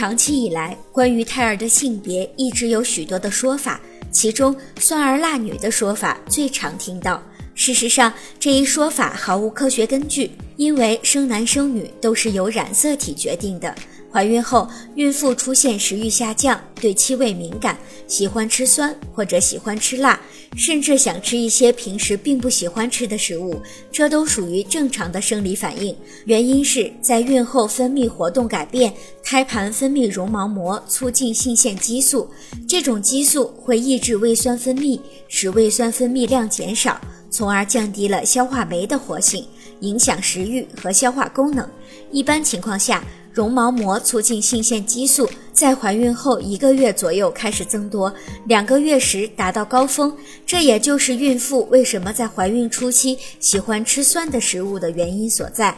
长期以来，关于胎儿的性别一直有许多的说法，其中“酸儿辣女”的说法最常听到。事实上，这一说法毫无科学根据，因为生男生女都是由染色体决定的。怀孕后，孕妇出现食欲下降，对气味敏感，喜欢吃酸或者喜欢吃辣，甚至想吃一些平时并不喜欢吃的食物，这都属于正常的生理反应。原因是在孕后分泌活动改变，胎盘分泌绒毛膜，促进性腺激素，这种激素会抑制胃酸分泌，使胃酸分泌量减少，从而降低了消化酶的活性，影响食欲和消化功能。一般情况下，绒毛膜促进性腺激素在怀孕后一个月左右开始增多，两个月时达到高峰。这也就是孕妇为什么在怀孕初期喜欢吃酸的食物的原因所在。